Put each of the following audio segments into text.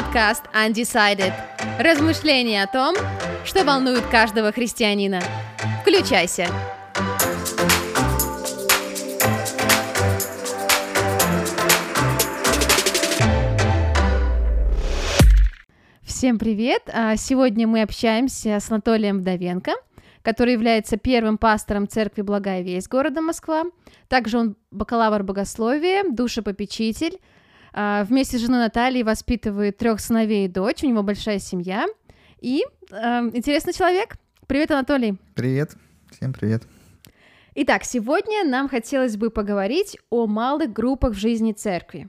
подкаст Undecided. Размышления о том, что волнует каждого христианина. Включайся. Всем привет! А, сегодня мы общаемся с Анатолием Вдовенко, который является первым пастором церкви Благая Весть города Москва. Также он бакалавр богословия, душепопечитель, вместе с женой Натальей воспитывает трех сыновей и дочь, у него большая семья. И э, интересный человек. Привет, Анатолий. Привет. Всем привет. Итак, сегодня нам хотелось бы поговорить о малых группах в жизни церкви.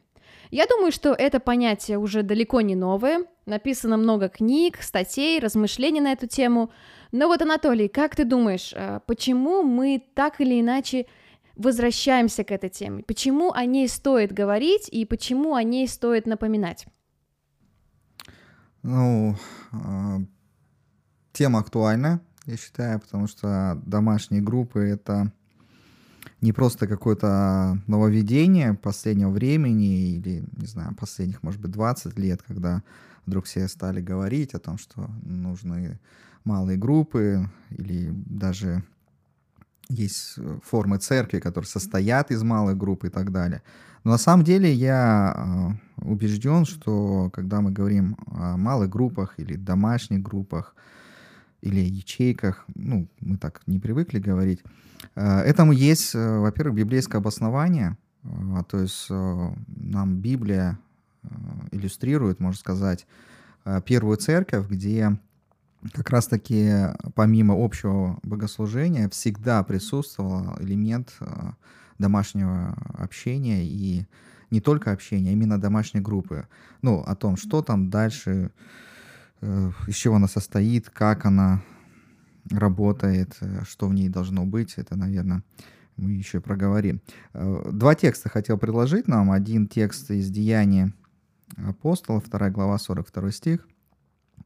Я думаю, что это понятие уже далеко не новое. Написано много книг, статей, размышлений на эту тему. Но вот, Анатолий, как ты думаешь, а, почему мы так или иначе возвращаемся к этой теме? Почему о ней стоит говорить и почему о ней стоит напоминать? Ну, э, тема актуальна, я считаю, потому что домашние группы — это не просто какое-то нововведение последнего времени или, не знаю, последних, может быть, 20 лет, когда вдруг все стали говорить о том, что нужны малые группы или даже есть э, формы церкви, которые состоят из малых групп и так далее. Но на самом деле я э, убежден, что когда мы говорим о малых группах или домашних группах, или ячейках, ну, мы так не привыкли говорить, э, этому есть, во-первых, библейское обоснование, то есть нам Библия иллюстрирует, можно сказать, первую церковь, где как раз-таки помимо общего богослужения всегда присутствовал элемент э, домашнего общения и не только общения, а именно домашней группы. Ну, о том, что там дальше, э, из чего она состоит, как она работает, э, что в ней должно быть, это, наверное, мы еще проговорим. Два текста хотел предложить нам. Один текст из Деяния апостола, 2 глава, 42 стих –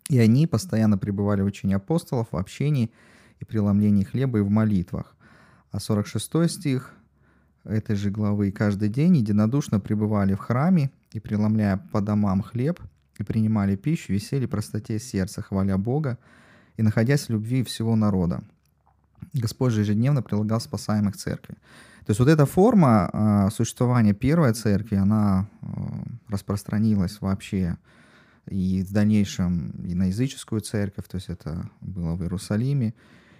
и они постоянно пребывали в учении апостолов, в общении и преломлении хлеба и в молитвах. А 46 стих этой же главы «Каждый день единодушно пребывали в храме и, преломляя по домам хлеб, и принимали пищу, весели простоте сердца, хваля Бога, и находясь в любви всего народа. Господь же ежедневно прилагал спасаемых церкви. То есть вот эта форма э, существования первой церкви, она э, распространилась вообще и в дальнейшем и на языческую церковь, то есть это было в Иерусалиме.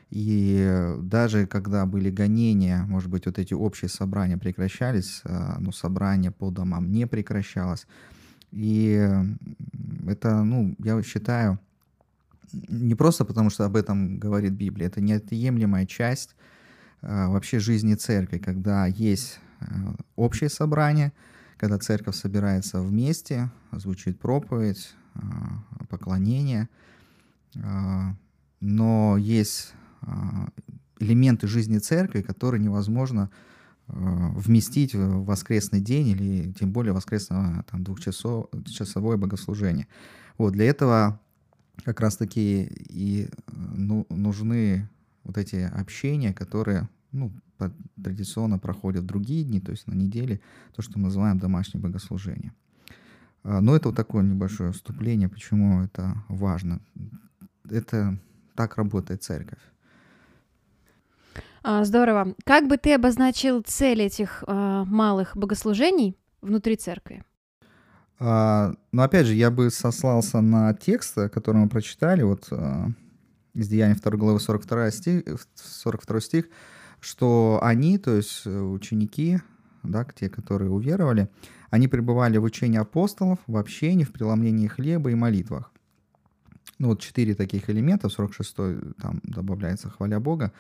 И даже когда были гонения, может быть, вот эти общие собрания прекращались, а, но собрание по домам не прекращалось. И это, ну, я считаю, не просто потому, что об этом говорит Библия, это неотъемлемая часть а, вообще жизни церкви, когда есть общее собрание – когда церковь собирается вместе, звучит проповедь, а, поклонение, а, но есть а, элементы жизни церкви, которые невозможно вместить в воскресный день или тем более воскресное там, двухчасовое богослужение. Вот, для этого как раз-таки и ну, нужны вот эти общения, которые ну, традиционно проходят другие дни, то есть на неделе, то, что мы называем домашнее богослужение. А, но это вот такое небольшое вступление, почему это важно. Это так работает церковь. А, здорово. Как бы ты обозначил цель этих э, малых богослужений внутри церкви? А, ну, опять же, я бы сослался на текст, который мы прочитали, вот э, из Деяния 2 главы 42 стих, 42 стих что они, то есть э, ученики, да, те, которые уверовали, они пребывали в учении апостолов, в общении, в преломлении хлеба и молитвах. Ну вот четыре таких элемента, в 46-й там добавляется хваля Бога.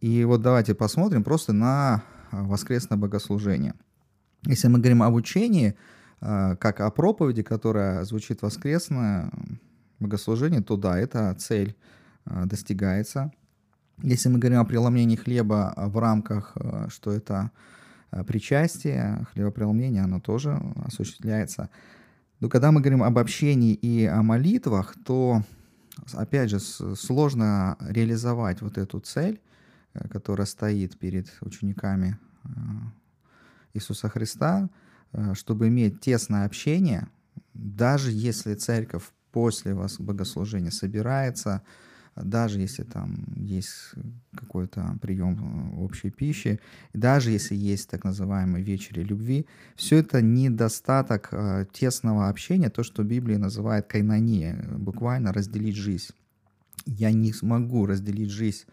И вот давайте посмотрим просто на а, воскресное богослужение. Если мы говорим об учении, а, как о проповеди, которая звучит воскресное богослужение, то да, эта цель достигается. Если мы говорим о преломлении хлеба а, в рамках, э, что это э, причастие, хлебопреломление, оно тоже осуществляется. Но когда мы говорим об общении и о молитвах, то, опять же, сложно реализовать вот эту цель, э, которая стоит перед учениками Иисуса Христа, чтобы иметь тесное общение, даже если церковь после вас богослужения собирается, даже если там есть какой-то прием э, общей пищи, даже если есть так называемые вечери любви, все это недостаток э, тесного общения, то, что Библия называет кайнания, буквально разделить жизнь. Я не смогу разделить жизнь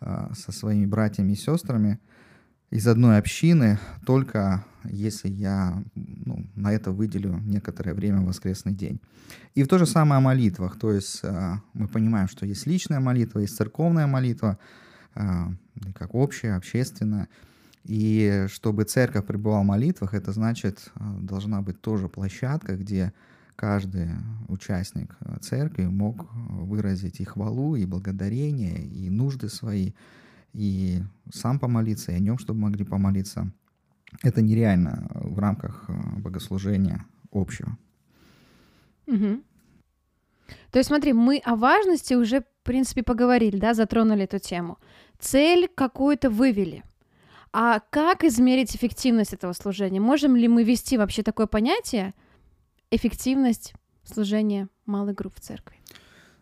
э, со своими братьями и сестрами, из одной общины, только если я ну, на это выделю некоторое время в воскресный день. И в то же самое о молитвах. То есть э, мы понимаем, что есть личная молитва, есть церковная молитва, э, как общая, общественная. И чтобы церковь пребывала в молитвах, это значит, э, должна быть тоже площадка, где каждый участник церкви мог выразить и хвалу, и благодарение, и нужды свои – и сам помолиться, и о нем, чтобы могли помолиться. Это нереально в рамках э, богослужения общего. Угу. То есть смотри, мы о важности уже, в принципе, поговорили, да, затронули эту тему. Цель какую-то вывели. А как измерить эффективность этого служения? Можем ли мы ввести вообще такое понятие эффективность служения малой групп в церкви?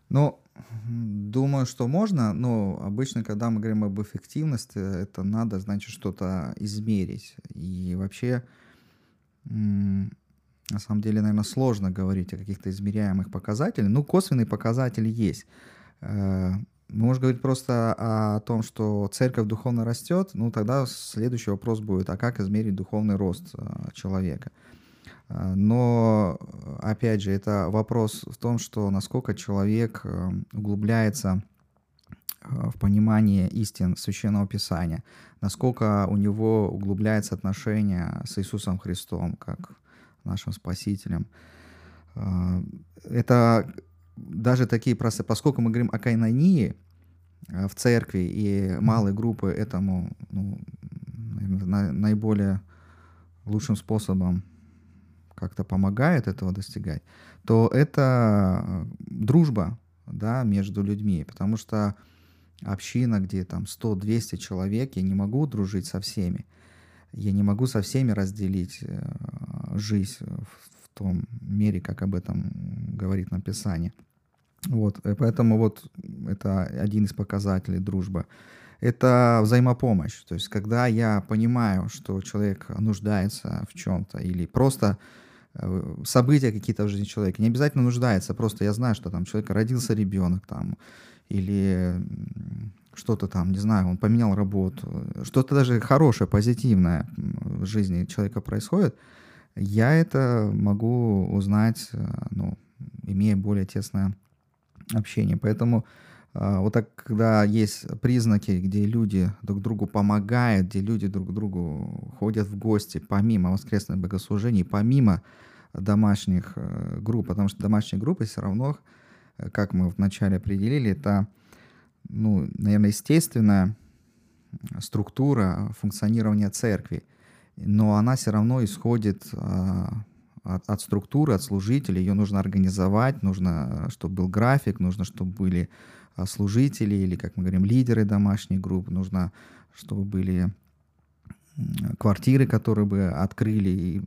Ну, Думаю, что можно, но обычно, когда мы говорим об эффективности, это надо, значит, что-то измерить. И вообще, на самом деле, наверное, сложно говорить о каких-то измеряемых показателях. Ну, косвенные показатели есть. Э, мы можем говорить просто о том, что церковь духовно растет, ну, тогда следующий вопрос будет, а как измерить духовный рост э, человека? А, но, опять же, это вопрос в том, что насколько человек э, углубляется э, в понимание истин Священного Писания, насколько у него углубляется отношение с Иисусом Христом, как нашим Спасителем. А, это даже такие простые, поскольку мы говорим о кайнонии э, в церкви, и малые группы этому ну, наиболее лучшим способом как-то помогает этого достигать, то это э, дружба да, между людьми, потому что община, где там 100-200 человек, я не могу дружить со всеми, я не могу со всеми разделить э, жизнь в том мере, как об этом говорит написание. Вот, и поэтому вот это один из показателей дружбы. Это взаимопомощь. То есть, когда я понимаю, что человек нуждается в чем-то или просто Э, события какие-то в жизни человека. Не обязательно нуждается, просто я знаю, что там человека родился ребенок там, или что-то там, не знаю, он поменял работу, что-то даже хорошее, позитивное в жизни человека происходит, я это могу узнать, э, ну, имея более тесное общение. Поэтому э, вот так, когда есть признаки, где люди друг другу помогают, где люди друг другу ходят в гости, помимо воскресных богослужений, помимо домашних э, групп, потому что домашние группы все равно, э, как мы вначале определили, это, ну, наверное, естественная структура функционирования церкви, но она все равно исходит а, от, от структуры, от служителей, ее нужно организовать, нужно, чтобы был график, нужно, чтобы были а, служители или, как мы говорим, лидеры домашних групп, нужно, чтобы были квартиры, которые бы открыли и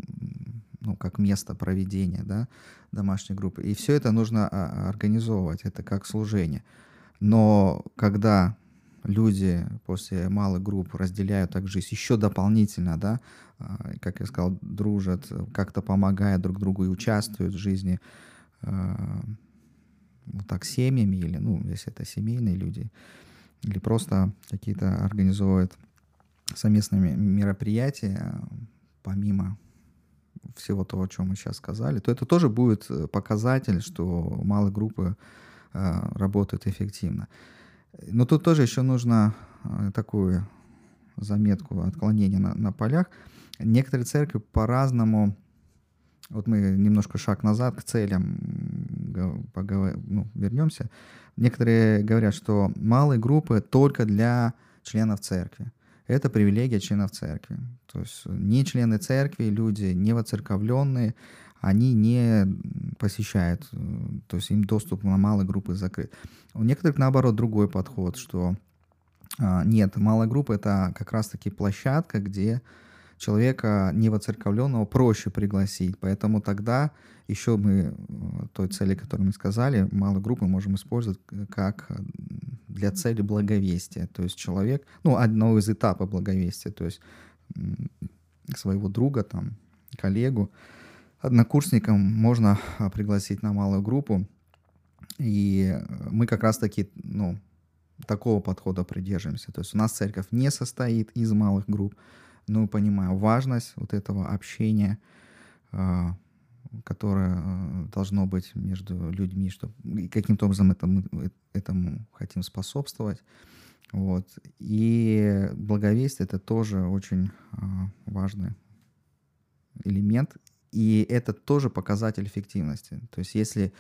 ну, как место проведения да, домашней группы. И все это нужно а, организовывать, это как служение. Но когда люди после малых групп разделяют так жизнь еще дополнительно, да, а, как я сказал, дружат, как-то помогают друг другу и участвуют в жизни а, вот так семьями или, ну, если это семейные люди, или просто какие-то организовывают совместные мероприятия помимо всего того, о чем мы сейчас сказали, то это тоже будет э, показатель, что малые группы э, работают эффективно. Но тут тоже еще нужно э, такую заметку отклонения на, на полях. Некоторые церкви по-разному, вот мы немножко шаг назад к целям поговор... ну, вернемся. Некоторые говорят, что малые группы только для членов церкви это привилегия членов церкви. То есть не члены церкви, люди не воцерковленные, они не посещают, э, то есть им доступ на малые группы закрыт. У некоторых, наоборот, другой подход, что а, нет, малая группа — это как раз-таки площадка, где человека невоцерковленного проще пригласить. Поэтому тогда еще мы той цели, которую мы сказали, малые группы можем использовать как для цели благовестия. То есть человек, ну, одного из этапов благовестия, то есть своего друга, там, коллегу, однокурсникам можно а, пригласить на малую группу. И мы как раз-таки, ну, такого подхода придерживаемся. То есть у нас церковь не состоит из малых групп, но понимаю важность вот этого общения, а, которое а, должно быть между людьми, чтобы каким-то образом этому, этому хотим способствовать. Вот. И благовестие это тоже очень важный элемент, и это тоже показатель эффективности. То есть если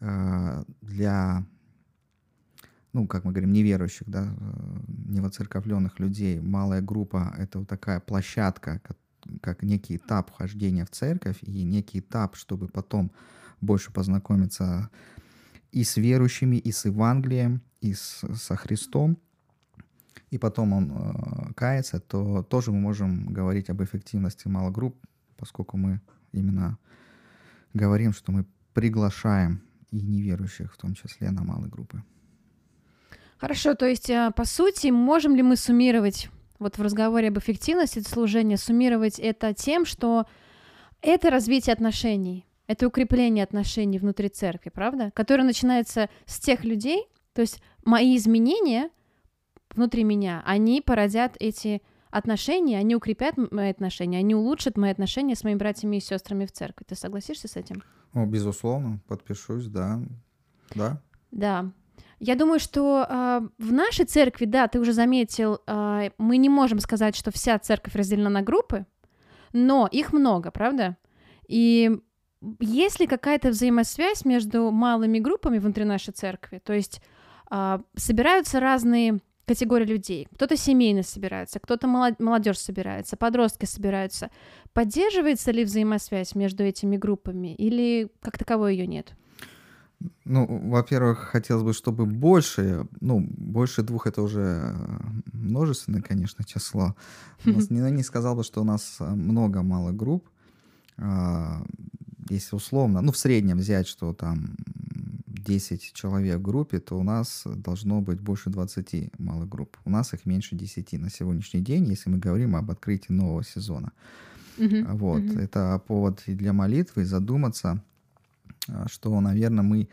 э, для, ну, как мы говорим, неверующих, да, э, невоцерковленных людей малая группа — это вот такая площадка, как, как некий этап вхождения в церковь и некий этап, чтобы потом больше познакомиться и с верующими, и с Евангелием, и с, со Христом, и потом он э, кается, то тоже мы можем говорить об эффективности малых групп, поскольку мы именно говорим, что мы приглашаем и неверующих, в том числе на малые группы. Хорошо, то есть, а, по сути, можем ли мы суммировать, вот в разговоре об эффективности служения, суммировать это тем, что это развитие отношений, это укрепление отношений внутри церкви, правда? Которое начинается с тех людей, то есть мои изменения внутри меня, они породят эти отношения, они укрепят мои отношения, они улучшат мои отношения с моими братьями и сестрами в церкви. Ты согласишься с этим? О, безусловно, подпишусь, да. Да. Да. Я думаю, что э, в нашей церкви, да, ты уже заметил, э, мы не можем сказать, что вся церковь разделена на группы, но их много, правда? И есть ли какая-то взаимосвязь между малыми группами внутри нашей церкви? То есть э, собираются разные категория людей. Кто-то семейно собирается, кто-то молодежь собирается, подростки собираются. Поддерживается ли взаимосвязь между этими группами или как таковой ее нет? Ну, во-первых, хотелось бы, чтобы больше, ну, больше двух это уже множественное, конечно, число. не, не сказал бы, что у нас много малых групп. А, если условно, ну, в среднем взять, что там 10 человек в группе, то у нас должно быть больше 20 малых групп. У нас их меньше 10 на сегодняшний день, если мы говорим об открытии нового сезона. Uh-huh. Вот. Uh-huh. Это повод и для молитвы, задуматься, а, что, наверное, мы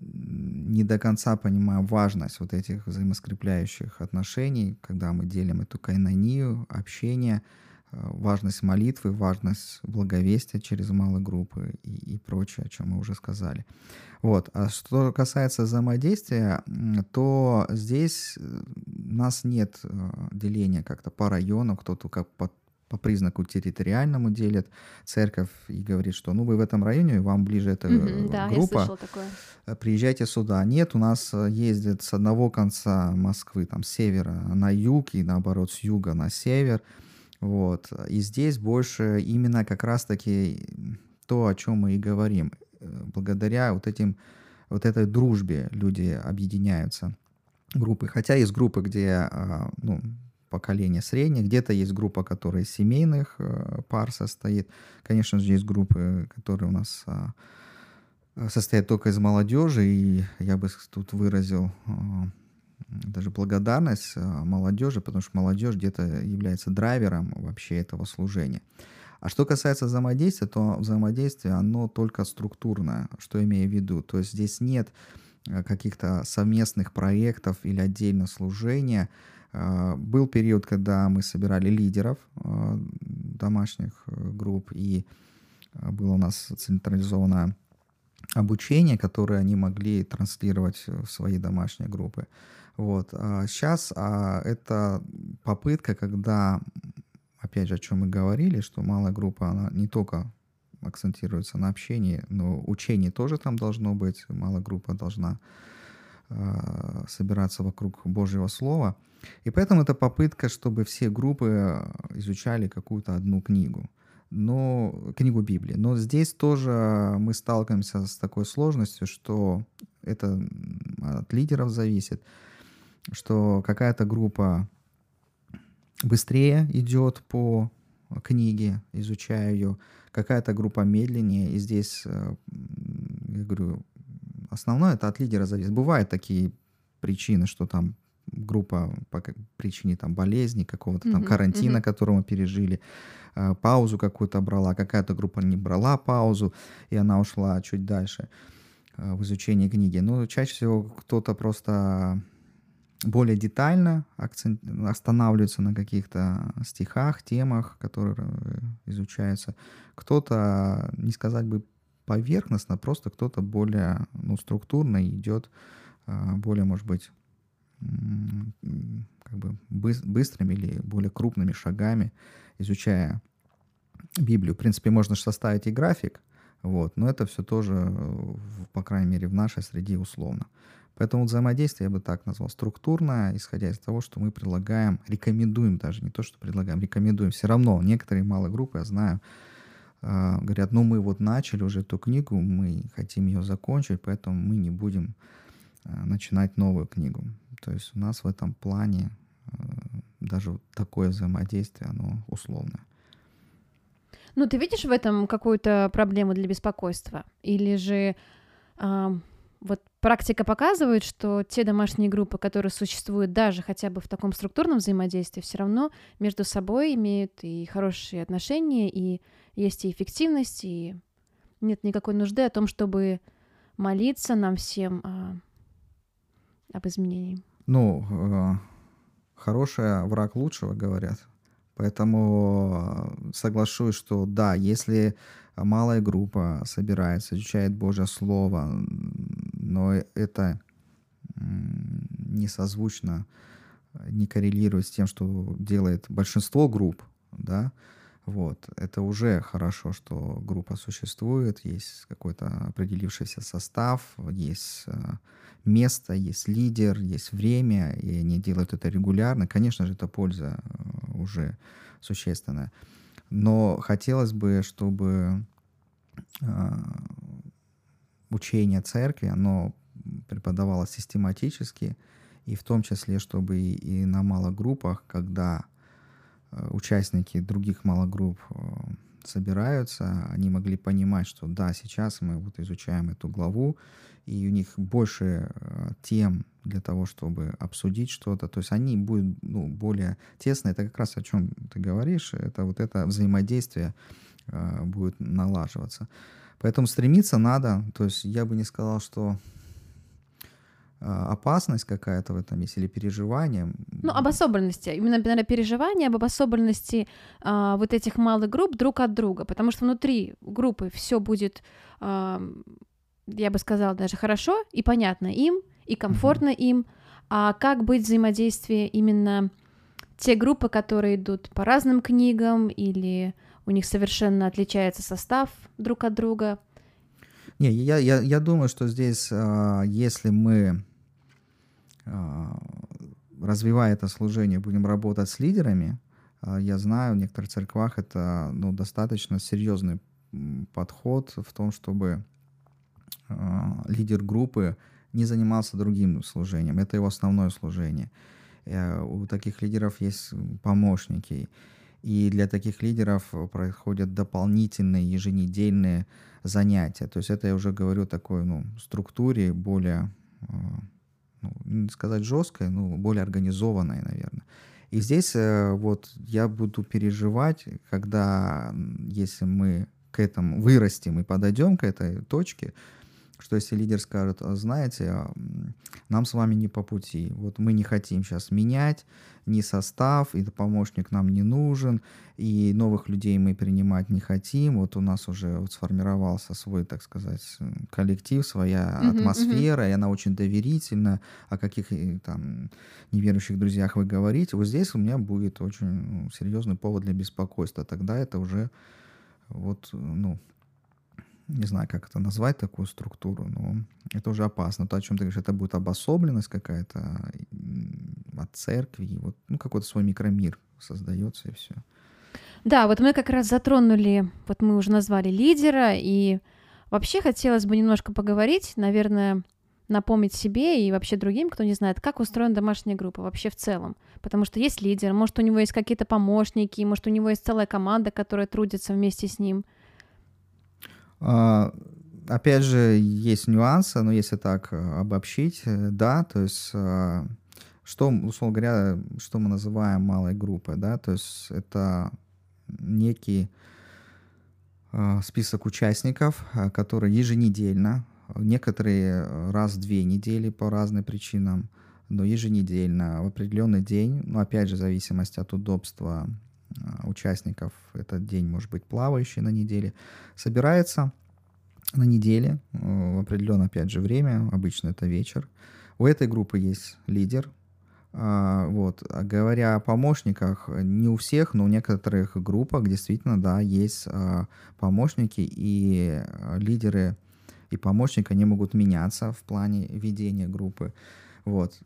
не до конца понимаем важность вот этих взаимоскрепляющих отношений, когда мы делим эту кайнонию, общение, Э, важность молитвы, важность благовестия через малые группы и, и прочее, о чем мы уже сказали. Вот. А что касается взаимодействия, то здесь э, у нас нет э, деления как-то по району, кто-то как по, по признаку территориальному делит церковь и говорит, что ну вы в этом районе, вам ближе эта mm-hmm, да, группа, приезжайте сюда. Нет, у нас ездят с одного конца Москвы, там, с севера на юг и наоборот с юга на север. Вот. И здесь больше именно как раз-таки то, о чем мы и говорим. Благодаря вот этим вот этой дружбе люди объединяются группы. Хотя есть группы, где а, ну, поколение среднее, где-то есть группа, которая из семейных э, пар состоит. Конечно же, есть группы, которые у нас а, состоят только из молодежи, и я бы тут выразил а, даже благодарность а, молодежи, потому что молодежь где-то является драйвером вообще этого служения. А что касается взаимодействия, то взаимодействие, оно только структурное, что имею в виду. То есть здесь нет а, каких-то совместных проектов или отдельно служения. А, был период, когда мы собирали лидеров домашних э, групп, и было у нас централизованное обучение, которое они могли транслировать в свои домашние группы. Вот. А сейчас а, это попытка, когда, опять же, о чем мы говорили, что малая группа, она не только акцентируется на общении, но учение тоже там должно быть. Малая группа должна э, собираться вокруг Божьего Слова. И поэтому это попытка, чтобы все группы изучали какую-то одну книгу. Но, книгу Библии. Но здесь тоже мы сталкиваемся с такой сложностью, что это от лидеров зависит что какая-то группа быстрее идет по книги, изучаю ее, какая-то группа медленнее, и здесь, э, я говорю, основное это от лидера зависит. Бывают такие причины, что там группа по причине там болезни, какого-то там карантина, mm-hmm. который мы пережили, э, паузу какую-то брала, какая-то группа не брала паузу, и она ушла чуть дальше э, в изучении книги. Но чаще всего кто-то просто более детально акцент, останавливается на каких-то стихах, темах, которые э, изучаются. Кто-то, не сказать бы поверхностно, просто кто-то более ну, структурно идет, более, может быть, как бы быстрыми или более крупными шагами, изучая Библию. В принципе, можно составить и график, вот, но это все тоже, по крайней мере, в нашей среде условно. Поэтому взаимодействие я бы так назвал структурное, исходя из того, что мы предлагаем, рекомендуем даже, не то, что предлагаем, рекомендуем. Все равно некоторые малые группы, я знаю, а, говорят, ну мы вот начали уже эту книгу, мы хотим ее закончить, поэтому мы не будем а, начинать новую книгу. То есть у нас в этом плане э, даже такое взаимодействие, оно условное. Ну, ты видишь в этом какую-то проблему для беспокойства? Или же э, вот практика показывает, что те домашние группы, которые существуют даже хотя бы в таком структурном взаимодействии, все равно между собой имеют и хорошие отношения, и есть и эффективность, и нет никакой нужды о том, чтобы молиться нам всем э, об изменении. Ну, э, хороший враг лучшего, говорят. Поэтому э, соглашусь, что да, если малая группа собирается, изучает Божье Слово, но это не созвучно, не коррелирует с тем, что делает большинство групп, да, вот, это уже хорошо, что группа существует, есть какой-то определившийся состав, есть э, место, есть лидер, есть время, и они делают это регулярно. Конечно же, это польза э, уже существенная. Но хотелось бы, чтобы э, учение церкви, оно преподавалось систематически, и в том числе, чтобы и, и на малых группах, когда э, участники других малых групп собираются, они могли понимать, что да, сейчас мы вот изучаем эту главу, и у них больше э, тем для того, чтобы обсудить что-то. То есть они будут ну, более тесные. Это как раз о чем ты говоришь. Это вот это взаимодействие э, будет налаживаться. Поэтому стремиться надо. То есть я бы не сказал, что э, опасность какая-то в этом есть или переживание. Ну, обособленности. Именно, наверное, переживание об обособленности а, вот этих малых групп друг от друга. Потому что внутри группы все будет а, я бы сказала, даже хорошо и понятно им, и комфортно mm-hmm. им. А как быть взаимодействие именно те группы, которые идут по разным книгам, или у них совершенно отличается состав друг от друга? Не, я, я, я думаю, что здесь, а, если мы, а, развивая это служение, будем работать с лидерами, а, я знаю, в некоторых церквах это ну, достаточно серьезный подход в том, чтобы лидер группы не занимался другим служением. Это его основное служение. Э, у таких лидеров есть помощники. И для таких лидеров происходят дополнительные еженедельные занятия. То есть это я уже говорю такой ну, структуре более, а, ну, не сказать жесткой, но более организованной, наверное. И здесь э, вот я буду переживать, когда, если мы к этому вырастем и подойдем к этой точке, что если лидер скажет, «А знаете, а, нам с вами не по пути, вот мы не хотим сейчас менять ни состав, и помощник нам не нужен, и новых людей мы принимать не хотим, вот у нас уже вот сформировался свой, так сказать, коллектив, своя uh-huh, атмосфера, uh-huh. и она очень доверительна, о каких э, там неверующих друзьях вы говорите, вот здесь у меня будет очень ну, серьезный повод для беспокойства, тогда это уже вот, ну, не знаю, как это назвать, такую структуру, но это уже опасно. То, о чем ты говоришь, это будет обособленность какая-то от церкви, и вот, ну, какой-то свой микромир создается, и все. Да, вот мы как раз затронули, вот мы уже назвали лидера, и вообще хотелось бы немножко поговорить, наверное, напомнить себе и вообще другим, кто не знает, как устроена домашняя группа вообще в целом. Потому что есть лидер, может, у него есть какие-то помощники, может, у него есть целая команда, которая трудится вместе с ним. А, опять же, есть нюансы, но если так э, обобщить, э, да, то есть э, что, условно говоря, что мы называем малой группой, да, то есть это некий список участников, которые еженедельно, некоторые раз в две недели по разным причинам, но еженедельно в определенный день, ну, опять же, в зависимости от удобства участников, этот день может быть плавающий на неделе, собирается на неделе э, в определенное, опять же, время, обычно это вечер. У этой группы есть лидер, а, вот. А говоря о помощниках, не у всех, но у некоторых группах действительно, да, есть а, помощники, и лидеры и помощники, они могут меняться в плане ведения группы. Вот.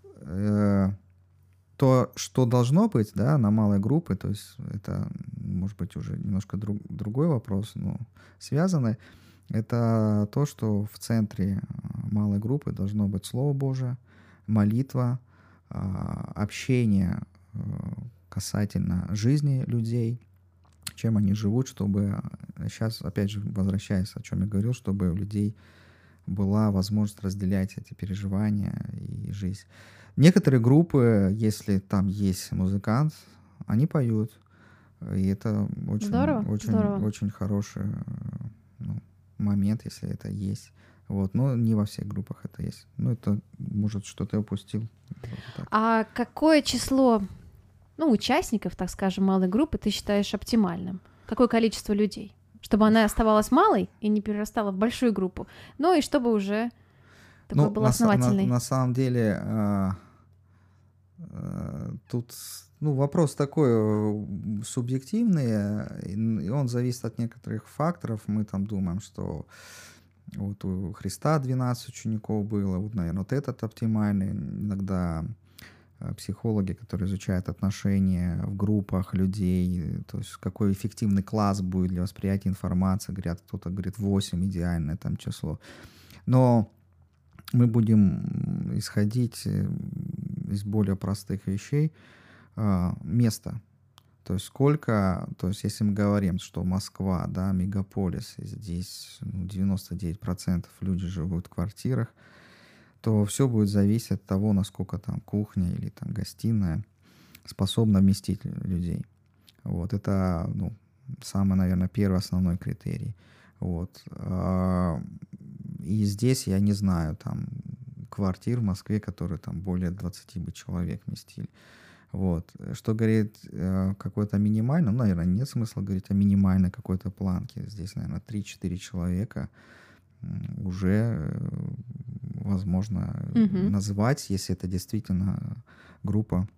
Э, то, что должно быть, да, на малой группе, то есть это, может быть, уже немножко друг, другой вопрос, но связанный, это то, что в центре а, малой группы должно быть Слово Божие, молитва, а, общение а, касательно жизни людей, чем они живут, чтобы сейчас, опять же, возвращаясь, о чем я говорил, чтобы у людей была возможность разделять эти переживания и жизнь. Некоторые группы, если там есть музыкант, они поют, и это очень, здорово, очень, здорово. очень хороший ну, момент, если это есть. Вот, но не во всех группах это есть. Ну, это, может, что-то упустил. Вот а какое число, ну, участников, так скажем, малой группы ты считаешь оптимальным? Какое количество людей? Чтобы она оставалась малой и не перерастала в большую группу, ну и чтобы уже такой ну, был основательный. На, на, на самом деле, э, э, тут ну, вопрос такой э, субъективный, и он зависит от некоторых факторов. Мы там думаем, что вот у Христа 12 учеников было, вот, наверное, вот этот оптимальный. Иногда э, психологи, которые изучают отношения в группах людей, то есть какой эффективный класс будет для восприятия информации, говорят, кто-то говорит 8 идеальное там число. Но мы будем исходить из более простых вещей. А, место. То есть сколько, то есть если мы говорим, что Москва, да, мегаполис, здесь ну, 99% люди живут в квартирах, то все будет зависеть от того, насколько там кухня или там гостиная способна вместить людей. Вот это, ну, самый, наверное, первый основной критерий. Вот. И здесь я не знаю там квартир в Москве, которые там более 20 бы человек вместили. Вот. Что говорит э, какой-то минимальный, ну, наверное, нет смысла говорить о минимальной какой-то планке. Здесь, наверное, 3-4 человека уже э, возможно угу. называть, если это действительно группа.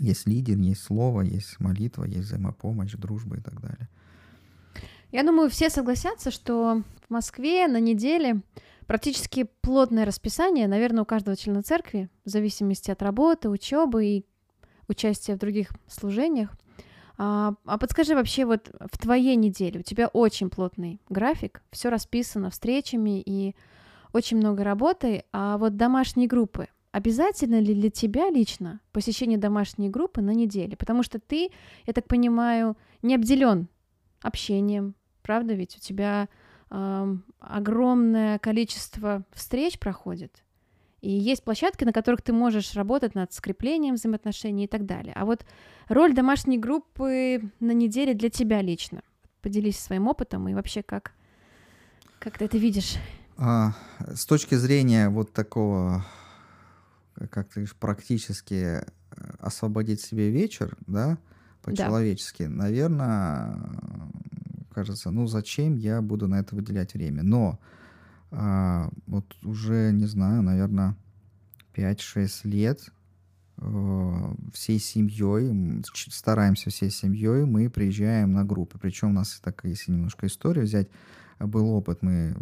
Есть лидер, есть слово, есть молитва, есть взаимопомощь, дружба и так далее. Я думаю, все согласятся, что в Москве на неделе практически плотное расписание, наверное, у каждого члена церкви, в зависимости от работы, учебы и участие в других служениях. А, а подскажи вообще вот в твоей неделе, у тебя очень плотный график, все расписано встречами и очень много работы, а вот домашние группы, обязательно ли для тебя лично посещение домашней группы на неделе? Потому что ты, я так понимаю, не обделен общением, правда ведь? У тебя э, огромное количество встреч проходит, и есть площадки, на которых ты можешь работать над скреплением взаимоотношений и так далее. А вот роль домашней группы на неделе для тебя лично. Поделись своим опытом и вообще как, как ты это видишь. А, с точки зрения вот такого, как ты говоришь, практически э, освободить себе вечер, да, по-человечески, да. наверное, кажется, ну зачем я буду на это выделять время? Но а, вот уже, не знаю, наверное, 5-6 лет э, всей семьей, стараемся всей семьей, мы приезжаем на группы. Причем у нас, так если немножко историю взять, был опыт, мы,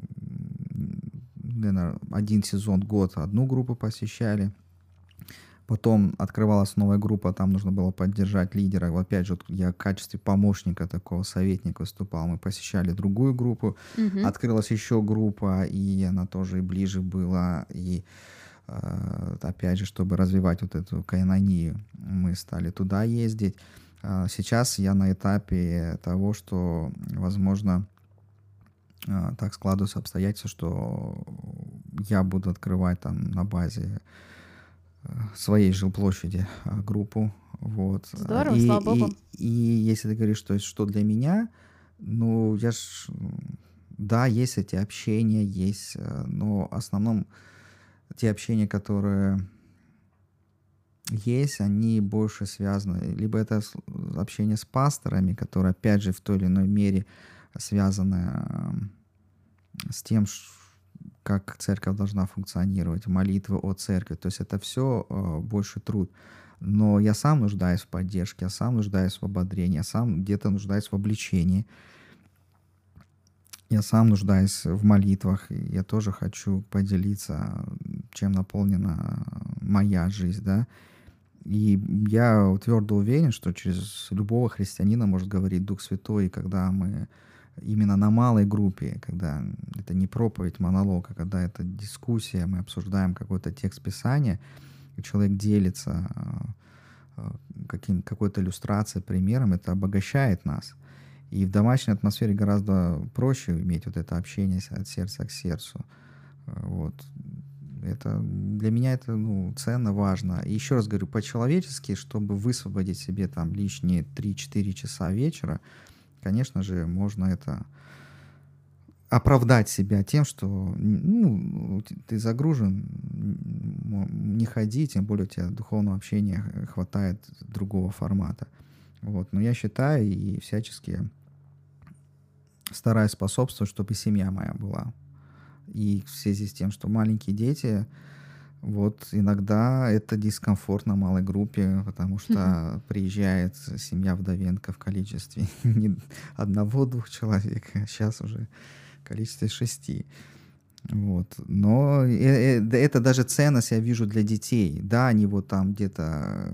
наверное, один сезон, год одну группу посещали, Потом открывалась новая группа, там нужно было поддержать лидера. Опять же, я в качестве помощника такого советника выступал. Мы посещали другую группу. Мгм. Открылась еще группа, и она тоже и ближе была. И э, опять же, чтобы развивать вот эту кайнонию, мы стали туда ездить. А Сейчас я на этапе того, что, возможно, а, так складываются обстоятельства, что я буду открывать там на базе э, своей жилплощади а, группу. Вот. Здорово, и, слава богу. И, и если ты говоришь, что, что для меня, ну, я ж... Да, есть эти общения, есть, э, но в основном те общения, которые есть, они больше связаны. Либо это общение с пасторами, которые, опять же, в той или иной мере связаны с тем, как церковь должна функционировать, молитвы о церкви. То есть это все больше труд. Но я сам нуждаюсь в поддержке, я сам нуждаюсь в ободрении, я сам где-то нуждаюсь в обличении. Я сам нуждаюсь в молитвах, я тоже хочу поделиться, чем наполнена моя жизнь, да. И я твердо уверен, что через любого христианина может говорить Дух Святой, когда мы именно на малой группе, когда это не проповедь, монолог, а когда это дискуссия, мы обсуждаем какой-то текст Писания, и человек делится э, э, каким, какой-то иллюстрацией, примером, это обогащает нас. И в домашней атмосфере гораздо проще иметь вот это общение от сердца к сердцу. Э, Вот. Это для меня это ну, ценно, важно. И еще раз говорю, по-человечески, чтобы высвободить себе там лишние 3-4 часа вечера, конечно же, можно это оправдать себя тем, что ну, ты загружен, не ходи, тем более у тебя духовного общения хватает другого формата. Вот. Но я считаю и всячески стараюсь способствовать, чтобы семья моя была. И в связи с тем, что маленькие дети, вот иногда это дискомфорт на малой группе, потому что приезжает семья Вдовенко в количестве не одного-двух человек, а сейчас уже в количестве шести. Вот. Но э- э, это даже ценность я вижу для детей. Да, они вот там где-то, э,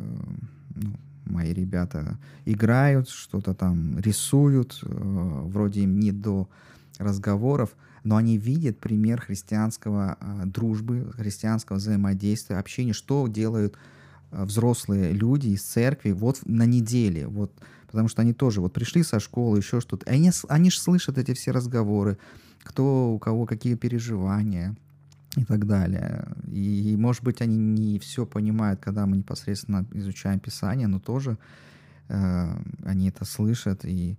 ну, мои ребята играют, что-то там рисуют, вроде им не до разговоров, но они видят пример христианского э, дружбы, христианского взаимодействия, общения, что делают э, взрослые люди из церкви вот на неделе, вот, потому что они тоже вот пришли со школы, еще что-то, и они, они же слышат эти все разговоры, кто у кого какие переживания и так далее. И, может быть, они не все понимают, когда мы непосредственно изучаем Писание, но тоже э, они это слышат, и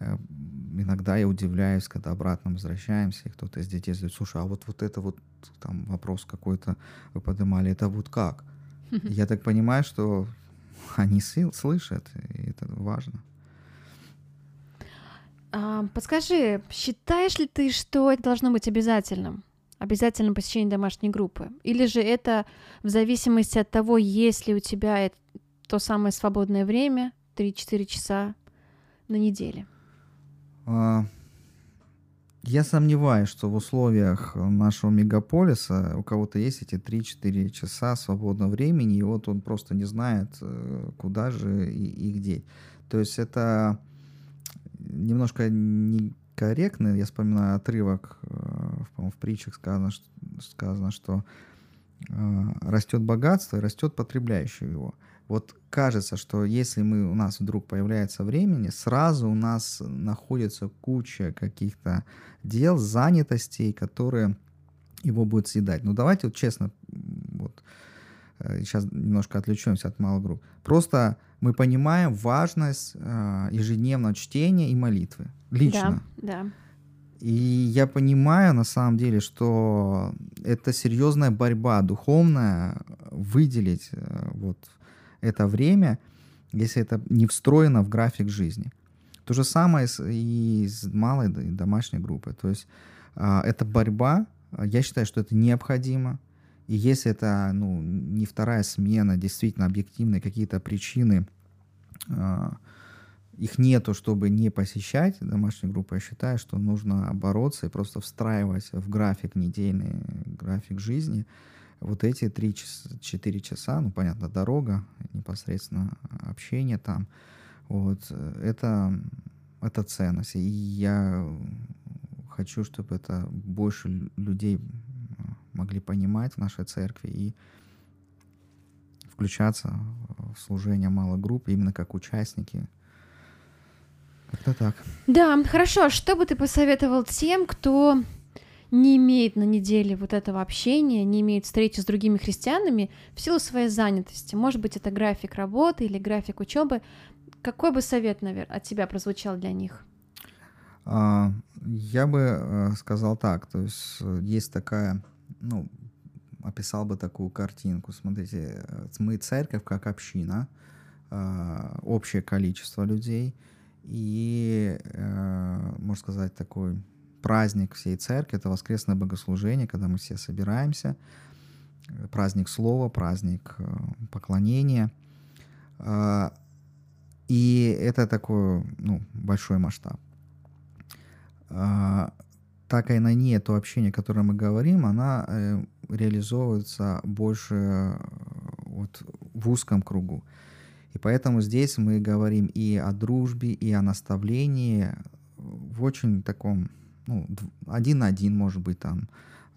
иногда я удивляюсь, когда обратно возвращаемся, и кто-то из детей задает, слушай, а вот, вот это вот там вопрос какой-то вы поднимали, это вот как? Я так понимаю, что они слышат, и это важно. А, подскажи, считаешь ли ты, что это должно быть обязательным? Обязательным посещение домашней группы? Или же это в зависимости от того, есть ли у тебя то самое свободное время, 3-4 часа на неделе? А, Я сомневаюсь, что в условиях нашего мегаполиса у кого-то есть эти 3-4 часа свободного времени, и вот он просто не знает, э, куда же и, и где. То есть это немножко некорректно. Я вспоминаю отрывок, э, в- притчах сказано, что, сказано, что э, растет богатство и растет потребляющий его. Вот кажется, что если мы, у нас вдруг появляется времени, сразу у нас находится куча каких-то дел, занятостей, которые его будут съедать. Ну давайте вот честно, вот сейчас немножко отвлечемся от малых групп. Просто мы понимаем важность э, ежедневного чтения и молитвы. Лично. Да, да. И я понимаю на самом деле, что это серьезная борьба духовная, выделить э, вот это время, если это не встроено в график жизни. То же самое и с малой д- домашней группой. То есть а, это борьба, я считаю, что это необходимо. И если это ну, не вторая смена, действительно объективные какие-то причины, а, их нету, чтобы не посещать домашнюю группу, я считаю, что нужно бороться и просто встраивать в график недельный, график жизни вот эти 3-4 часа, ну, понятно, дорога, непосредственно общение там, вот, это, это ценность. И я хочу, чтобы это больше людей могли понимать в нашей церкви и включаться в служение малой группы именно как участники. Как-то так. Да, хорошо. А что бы ты посоветовал тем, кто не имеет на неделе вот этого общения, не имеет встречи с другими христианами в силу своей занятости. Может быть, это график работы или график учебы. Какой бы совет, наверное, от тебя прозвучал для них? А, я бы э, сказал так, то есть э, есть такая, ну, описал бы такую картинку. Смотрите, э, мы церковь как община, общее количество людей, и, можно сказать, такой праздник всей церкви, это воскресное богослужение, когда мы все собираемся, праздник слова, праздник э, поклонения. А, и это такой ну, большой масштаб. А, та кайнания, то общение, о котором мы говорим, она э, реализовывается больше э, вот в узком кругу. И поэтому здесь мы говорим и о дружбе, и о наставлении в очень таком ну, один на один, может быть, там,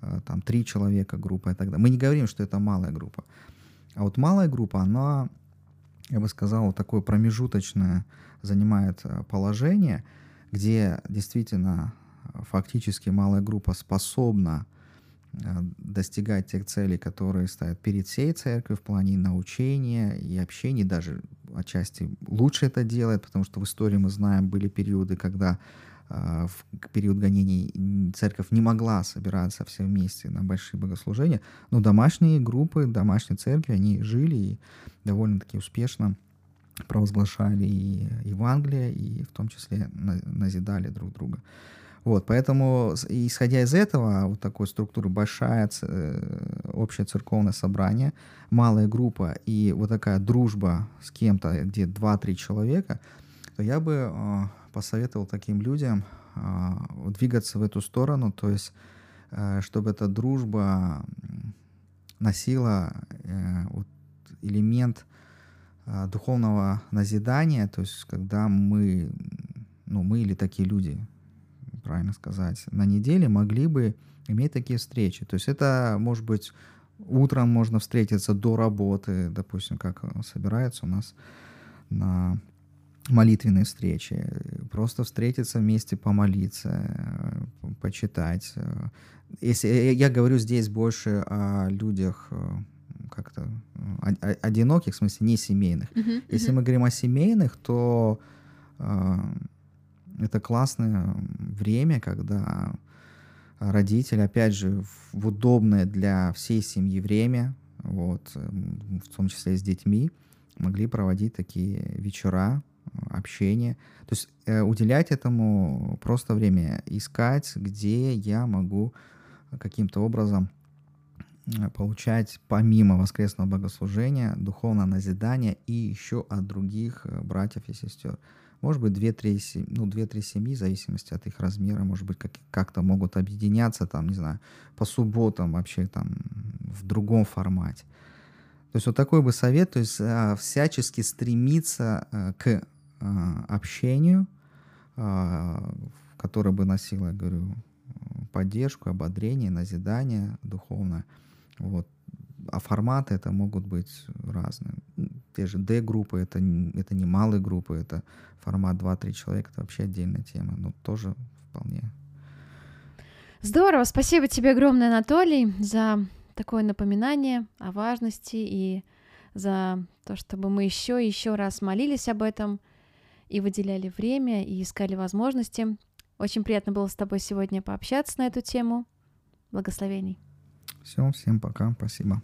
э, там три человека группа и так далее. Мы не говорим, что это малая группа. А вот малая группа, она, я бы сказал, такое промежуточное занимает э, положение, где действительно э, фактически малая группа способна достигать тех целей, которые стоят перед всей церковью в плане научения и общения, даже отчасти лучше это делает, потому что в истории мы знаем, были периоды, когда в период гонений церковь не могла собираться все вместе на большие богослужения, но домашние группы, домашние церкви, они жили и довольно-таки успешно провозглашали и Евангелие, и в том числе назидали друг друга. Вот, поэтому, исходя из этого, вот такой структуры большая э, общее церковное собрание, малая группа и вот такая дружба с кем-то, где 2-3 человека, то я бы а, посоветовал таким людям э, двигаться в эту сторону, то есть э, чтобы эта дружба носила э, элемент э, духовного назидания, то есть когда мы, ну мы или такие люди, правильно сказать, на неделе могли бы иметь такие встречи. То есть это может быть утром можно встретиться до работы, допустим, как собирается у нас на молитвенные встречи, просто встретиться вместе, помолиться, э, почитать. Если я говорю здесь больше о людях э, как-то одиноких, в смысле не семейных. Uh-huh, Если uh-huh. мы говорим о семейных, то э, это классное время, когда родители, опять же, в удобное для всей семьи время, вот, в том числе с детьми, могли проводить такие вечера, общение. То есть э, уделять этому просто время, искать, где я могу каким-то образом э, получать помимо воскресного богослужения духовное назидание и еще от других э, братьев и сестер. Может быть, две-три ну, две, три семьи, в зависимости от их размера, может быть, как, как-то могут объединяться, там, не знаю, по субботам вообще там в другом формате. То есть вот такой бы совет, то есть а, всячески стремиться к общению, а, которое бы носило, я говорю, поддержку, ободрение, назидание духовное. Вот. А форматы это могут быть разные. Те же D-группы, это, это не малые группы, это формат 2-3 человека, это вообще отдельная тема, но тоже вполне. Здорово, спасибо тебе огромное, Анатолий, за такое напоминание о важности и за то, чтобы мы еще и еще раз молились об этом – и выделяли время, и искали возможности. Очень приятно было с тобой сегодня пообщаться на эту тему. Благословений. Все, всем пока, спасибо.